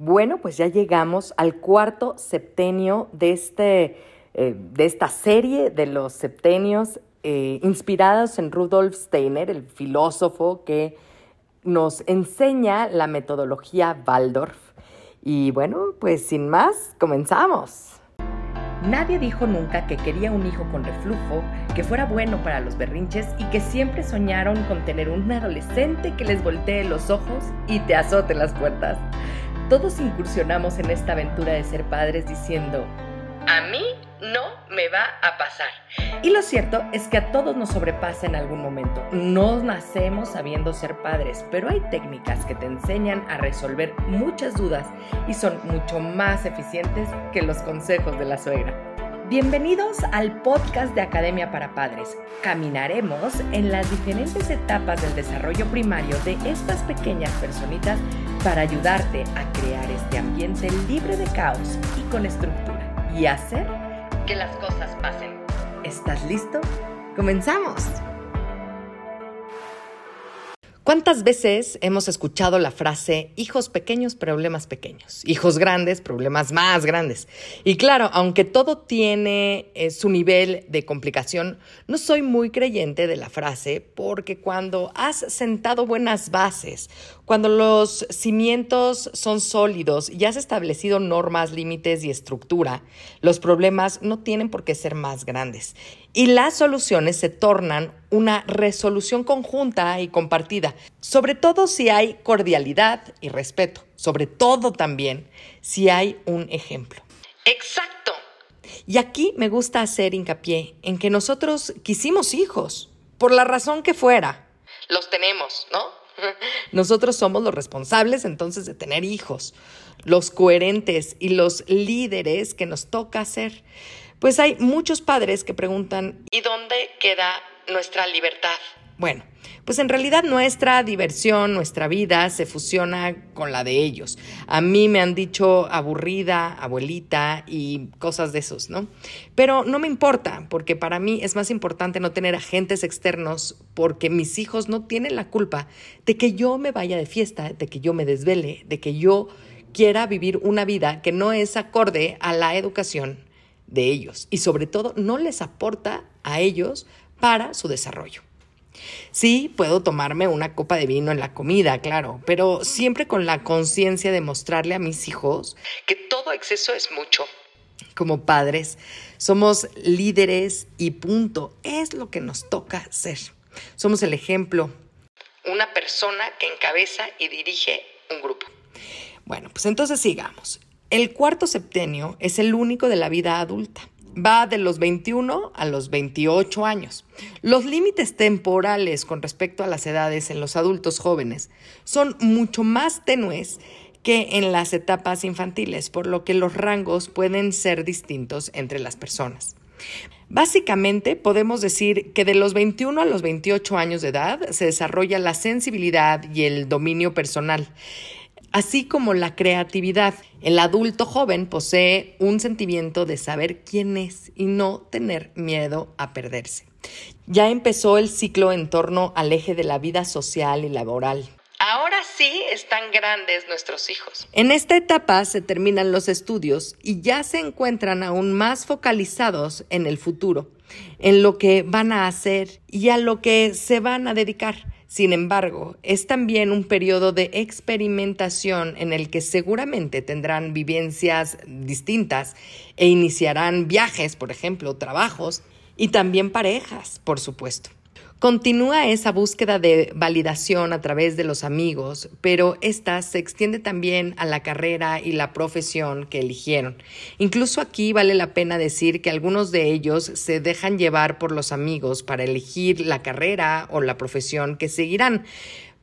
Bueno, pues ya llegamos al cuarto septenio de, este, eh, de esta serie de los septenios eh, inspirados en Rudolf Steiner, el filósofo que nos enseña la metodología Waldorf. Y bueno, pues sin más, comenzamos. Nadie dijo nunca que quería un hijo con reflujo, que fuera bueno para los berrinches y que siempre soñaron con tener un adolescente que les voltee los ojos y te azote las puertas. Todos incursionamos en esta aventura de ser padres diciendo, a mí no me va a pasar. Y lo cierto es que a todos nos sobrepasa en algún momento. No nacemos sabiendo ser padres, pero hay técnicas que te enseñan a resolver muchas dudas y son mucho más eficientes que los consejos de la suegra. Bienvenidos al podcast de Academia para Padres. Caminaremos en las diferentes etapas del desarrollo primario de estas pequeñas personitas para ayudarte a crear este ambiente libre de caos y con estructura y hacer que las cosas pasen. ¿Estás listo? ¡Comenzamos! ¿Cuántas veces hemos escuchado la frase hijos pequeños, problemas pequeños? Hijos grandes, problemas más grandes. Y claro, aunque todo tiene eh, su nivel de complicación, no soy muy creyente de la frase porque cuando has sentado buenas bases, cuando los cimientos son sólidos y has establecido normas, límites y estructura, los problemas no tienen por qué ser más grandes. Y las soluciones se tornan una resolución conjunta y compartida, sobre todo si hay cordialidad y respeto, sobre todo también si hay un ejemplo. Exacto. Y aquí me gusta hacer hincapié en que nosotros quisimos hijos, por la razón que fuera. Los tenemos, ¿no? Nosotros somos los responsables entonces de tener hijos, los coherentes y los líderes que nos toca ser. Pues hay muchos padres que preguntan, ¿y dónde queda nuestra libertad? Bueno, pues en realidad nuestra diversión, nuestra vida se fusiona con la de ellos. A mí me han dicho aburrida, abuelita y cosas de esos, ¿no? Pero no me importa, porque para mí es más importante no tener agentes externos, porque mis hijos no tienen la culpa de que yo me vaya de fiesta, de que yo me desvele, de que yo quiera vivir una vida que no es acorde a la educación de ellos y sobre todo no les aporta a ellos para su desarrollo. Sí, puedo tomarme una copa de vino en la comida, claro, pero siempre con la conciencia de mostrarle a mis hijos que todo exceso es mucho. Como padres, somos líderes y punto. Es lo que nos toca ser. Somos el ejemplo. Una persona que encabeza y dirige un grupo. Bueno, pues entonces sigamos. El cuarto septenio es el único de la vida adulta va de los 21 a los 28 años. Los límites temporales con respecto a las edades en los adultos jóvenes son mucho más tenues que en las etapas infantiles, por lo que los rangos pueden ser distintos entre las personas. Básicamente podemos decir que de los 21 a los 28 años de edad se desarrolla la sensibilidad y el dominio personal así como la creatividad. El adulto joven posee un sentimiento de saber quién es y no tener miedo a perderse. Ya empezó el ciclo en torno al eje de la vida social y laboral. Ahora sí están grandes nuestros hijos. En esta etapa se terminan los estudios y ya se encuentran aún más focalizados en el futuro, en lo que van a hacer y a lo que se van a dedicar. Sin embargo, es también un periodo de experimentación en el que seguramente tendrán vivencias distintas e iniciarán viajes, por ejemplo, trabajos y también parejas, por supuesto. Continúa esa búsqueda de validación a través de los amigos, pero esta se extiende también a la carrera y la profesión que eligieron. Incluso aquí vale la pena decir que algunos de ellos se dejan llevar por los amigos para elegir la carrera o la profesión que seguirán.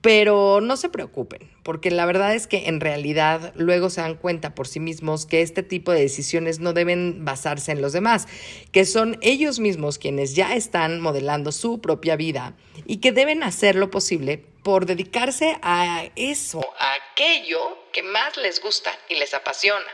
Pero no se preocupen, porque la verdad es que en realidad luego se dan cuenta por sí mismos que este tipo de decisiones no deben basarse en los demás, que son ellos mismos quienes ya están modelando su propia vida y que deben hacer lo posible por dedicarse a eso, a aquello que más les gusta y les apasiona.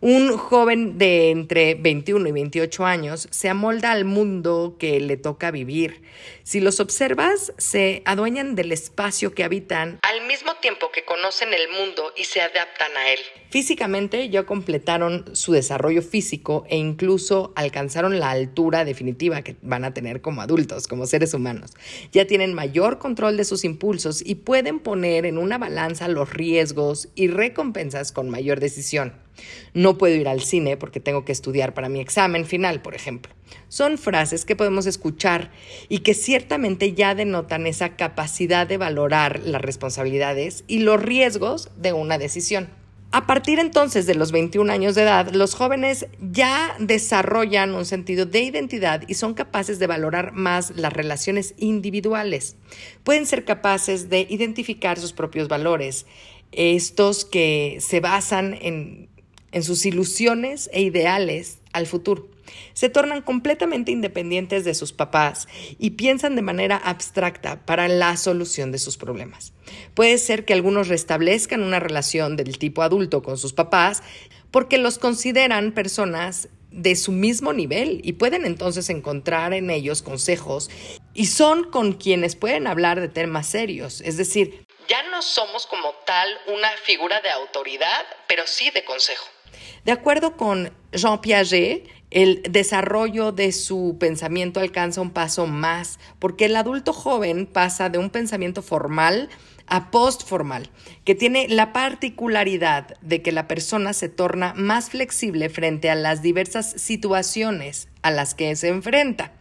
Un joven de entre 21 y 28 años se amolda al mundo que le toca vivir. Si los observas, se adueñan del espacio que habitan al mismo tiempo que conocen el mundo y se adaptan a él. Físicamente ya completaron su desarrollo físico e incluso alcanzaron la altura definitiva que van a tener como adultos, como seres humanos. Ya tienen mayor control de sus impulsos y pueden poner en una balanza los riesgos y recompensas con mayor decisión. No puedo ir al cine porque tengo que estudiar para mi examen final, por ejemplo. Son frases que podemos escuchar y que ciertamente ya denotan esa capacidad de valorar las responsabilidades y los riesgos de una decisión. A partir entonces de los 21 años de edad, los jóvenes ya desarrollan un sentido de identidad y son capaces de valorar más las relaciones individuales. Pueden ser capaces de identificar sus propios valores, estos que se basan en sus ilusiones e ideales al futuro. Se tornan completamente independientes de sus papás y piensan de manera abstracta para la solución de sus problemas. Puede ser que algunos restablezcan una relación del tipo adulto con sus papás porque los consideran personas de su mismo nivel y pueden entonces encontrar en ellos consejos y son con quienes pueden hablar de temas serios, es decir, ya no somos como tal una figura de autoridad, pero sí de consejo. De acuerdo con Jean Piaget, el desarrollo de su pensamiento alcanza un paso más, porque el adulto joven pasa de un pensamiento formal a postformal, que tiene la particularidad de que la persona se torna más flexible frente a las diversas situaciones a las que se enfrenta.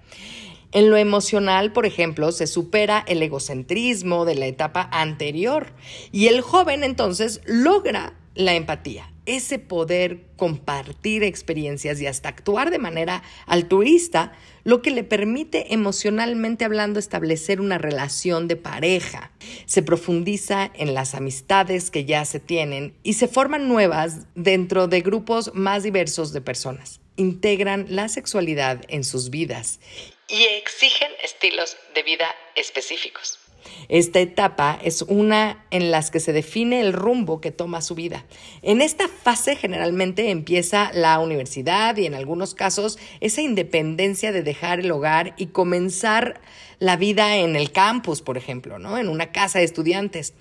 En lo emocional, por ejemplo, se supera el egocentrismo de la etapa anterior y el joven entonces logra la empatía ese poder compartir experiencias y hasta actuar de manera altruista, lo que le permite emocionalmente hablando establecer una relación de pareja. Se profundiza en las amistades que ya se tienen y se forman nuevas dentro de grupos más diversos de personas. Integran la sexualidad en sus vidas y exigen estilos de vida específicos. Esta etapa es una en las que se define el rumbo que toma su vida. En esta fase generalmente empieza la universidad y en algunos casos esa independencia de dejar el hogar y comenzar la vida en el campus, por ejemplo, ¿no? En una casa de estudiantes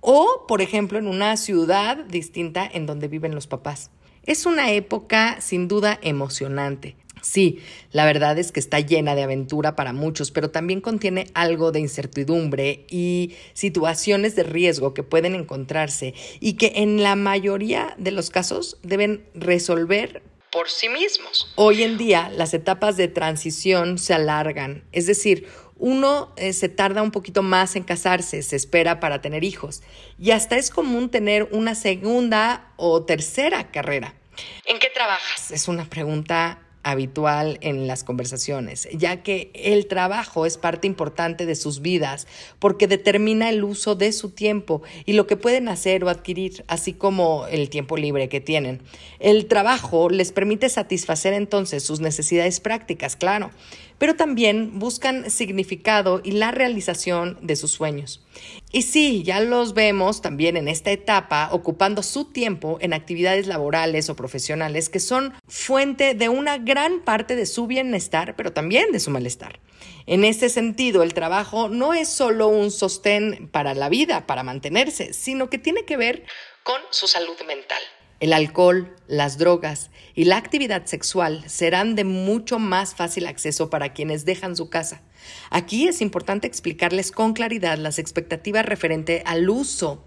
o, por ejemplo, en una ciudad distinta en donde viven los papás. Es una época sin duda emocionante. Sí, la verdad es que está llena de aventura para muchos, pero también contiene algo de incertidumbre y situaciones de riesgo que pueden encontrarse y que en la mayoría de los casos deben resolver por sí mismos. Hoy en día las etapas de transición se alargan, es decir, uno eh, se tarda un poquito más en casarse, se espera para tener hijos y hasta es común tener una segunda o tercera carrera. ¿En qué trabajas? Es una pregunta habitual en las conversaciones, ya que el trabajo es parte importante de sus vidas porque determina el uso de su tiempo y lo que pueden hacer o adquirir, así como el tiempo libre que tienen. El trabajo les permite satisfacer entonces sus necesidades prácticas, claro, pero también buscan significado y la realización de sus sueños. Y sí, ya los vemos también en esta etapa ocupando su tiempo en actividades laborales o profesionales que son fuente de una gran parte de su bienestar, pero también de su malestar. En este sentido, el trabajo no es solo un sostén para la vida, para mantenerse, sino que tiene que ver con su salud mental. El alcohol, las drogas y la actividad sexual serán de mucho más fácil acceso para quienes dejan su casa. Aquí es importante explicarles con claridad las expectativas referente al uso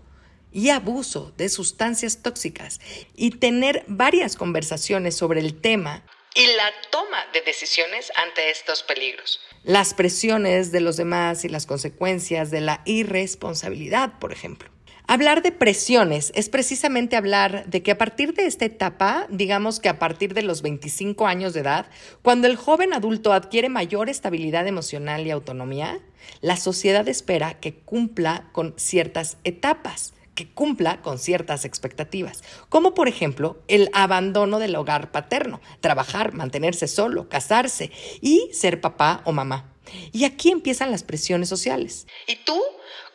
y abuso de sustancias tóxicas y tener varias conversaciones sobre el tema y la toma de decisiones ante estos peligros. Las presiones de los demás y las consecuencias de la irresponsabilidad, por ejemplo. Hablar de presiones es precisamente hablar de que a partir de esta etapa, digamos que a partir de los 25 años de edad, cuando el joven adulto adquiere mayor estabilidad emocional y autonomía, la sociedad espera que cumpla con ciertas etapas que cumpla con ciertas expectativas, como por ejemplo el abandono del hogar paterno, trabajar, mantenerse solo, casarse y ser papá o mamá. Y aquí empiezan las presiones sociales. ¿Y tú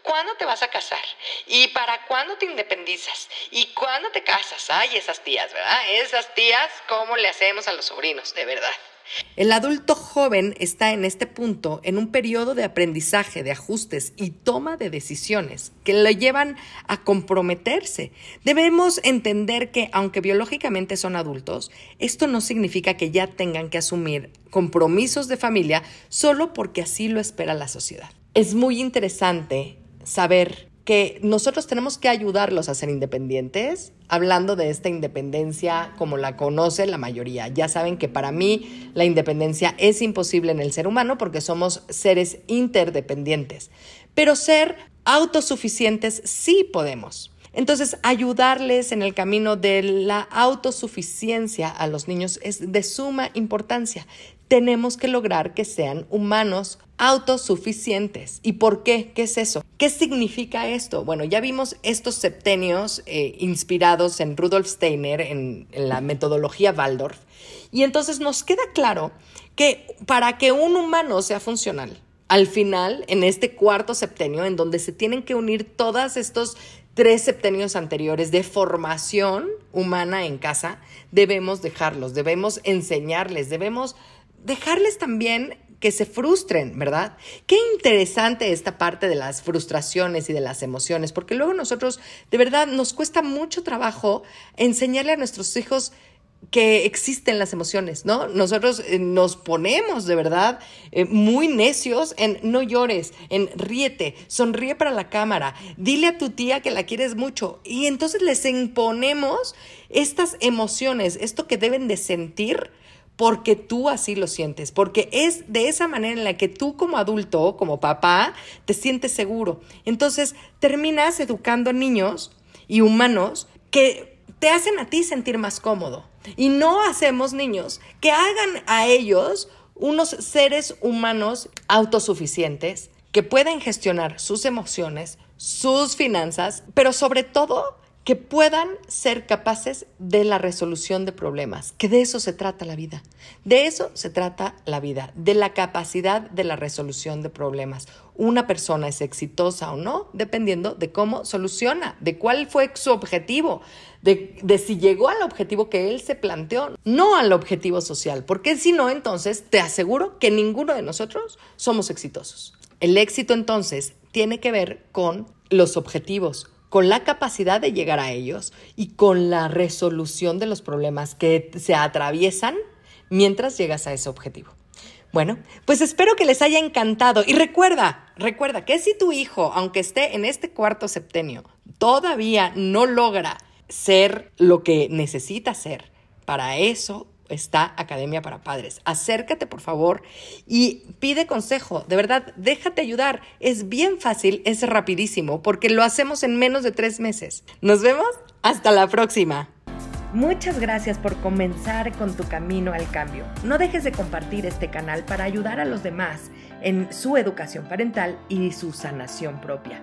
cuándo te vas a casar? ¿Y para cuándo te independizas? ¿Y cuándo te casas? Ay, esas tías, ¿verdad? Esas tías, ¿cómo le hacemos a los sobrinos? De verdad. El adulto joven está en este punto en un periodo de aprendizaje, de ajustes y toma de decisiones que le llevan a comprometerse. Debemos entender que aunque biológicamente son adultos, esto no significa que ya tengan que asumir compromisos de familia solo porque así lo espera la sociedad. Es muy interesante saber que nosotros tenemos que ayudarlos a ser independientes, hablando de esta independencia como la conoce la mayoría. Ya saben que para mí la independencia es imposible en el ser humano porque somos seres interdependientes, pero ser autosuficientes sí podemos. Entonces, ayudarles en el camino de la autosuficiencia a los niños es de suma importancia tenemos que lograr que sean humanos autosuficientes. ¿Y por qué? ¿Qué es eso? ¿Qué significa esto? Bueno, ya vimos estos septenios eh, inspirados en Rudolf Steiner, en, en la metodología Waldorf, y entonces nos queda claro que para que un humano sea funcional, al final, en este cuarto septenio, en donde se tienen que unir todos estos tres septenios anteriores de formación humana en casa, debemos dejarlos, debemos enseñarles, debemos dejarles también que se frustren, ¿verdad? Qué interesante esta parte de las frustraciones y de las emociones, porque luego nosotros, de verdad, nos cuesta mucho trabajo enseñarle a nuestros hijos que existen las emociones, ¿no? Nosotros eh, nos ponemos de verdad eh, muy necios en no llores, en ríete, sonríe para la cámara, dile a tu tía que la quieres mucho y entonces les imponemos estas emociones, esto que deben de sentir porque tú así lo sientes, porque es de esa manera en la que tú como adulto, como papá, te sientes seguro. Entonces terminas educando niños y humanos que te hacen a ti sentir más cómodo. Y no hacemos niños que hagan a ellos unos seres humanos autosuficientes que pueden gestionar sus emociones, sus finanzas, pero sobre todo que puedan ser capaces de la resolución de problemas, que de eso se trata la vida. De eso se trata la vida, de la capacidad de la resolución de problemas. Una persona es exitosa o no dependiendo de cómo soluciona, de cuál fue su objetivo, de, si llegó al objetivo que él se planteó, no al objetivo social, porque si no, entonces te aseguro que ninguno de nosotros somos exitosos. El éxito entonces tiene que ver con los objetivos, con la capacidad de llegar a ellos y con la resolución de los problemas que se atraviesan mientras llegas a ese objetivo. Bueno, pues espero que les haya encantado y recuerda, recuerda que si tu hijo, aunque esté en este cuarto septenio, todavía no logra ser lo que necesita ser, para eso está Academia para Padres. Acércate, por favor, y pide consejo. De verdad, déjate ayudar. Es bien fácil, es rapidísimo, porque lo hacemos en menos de tres meses. Nos vemos. Hasta la próxima. Muchas gracias por comenzar con tu camino al cambio. No dejes de compartir este canal para ayudar a los demás en su educación parental y su sanación propia.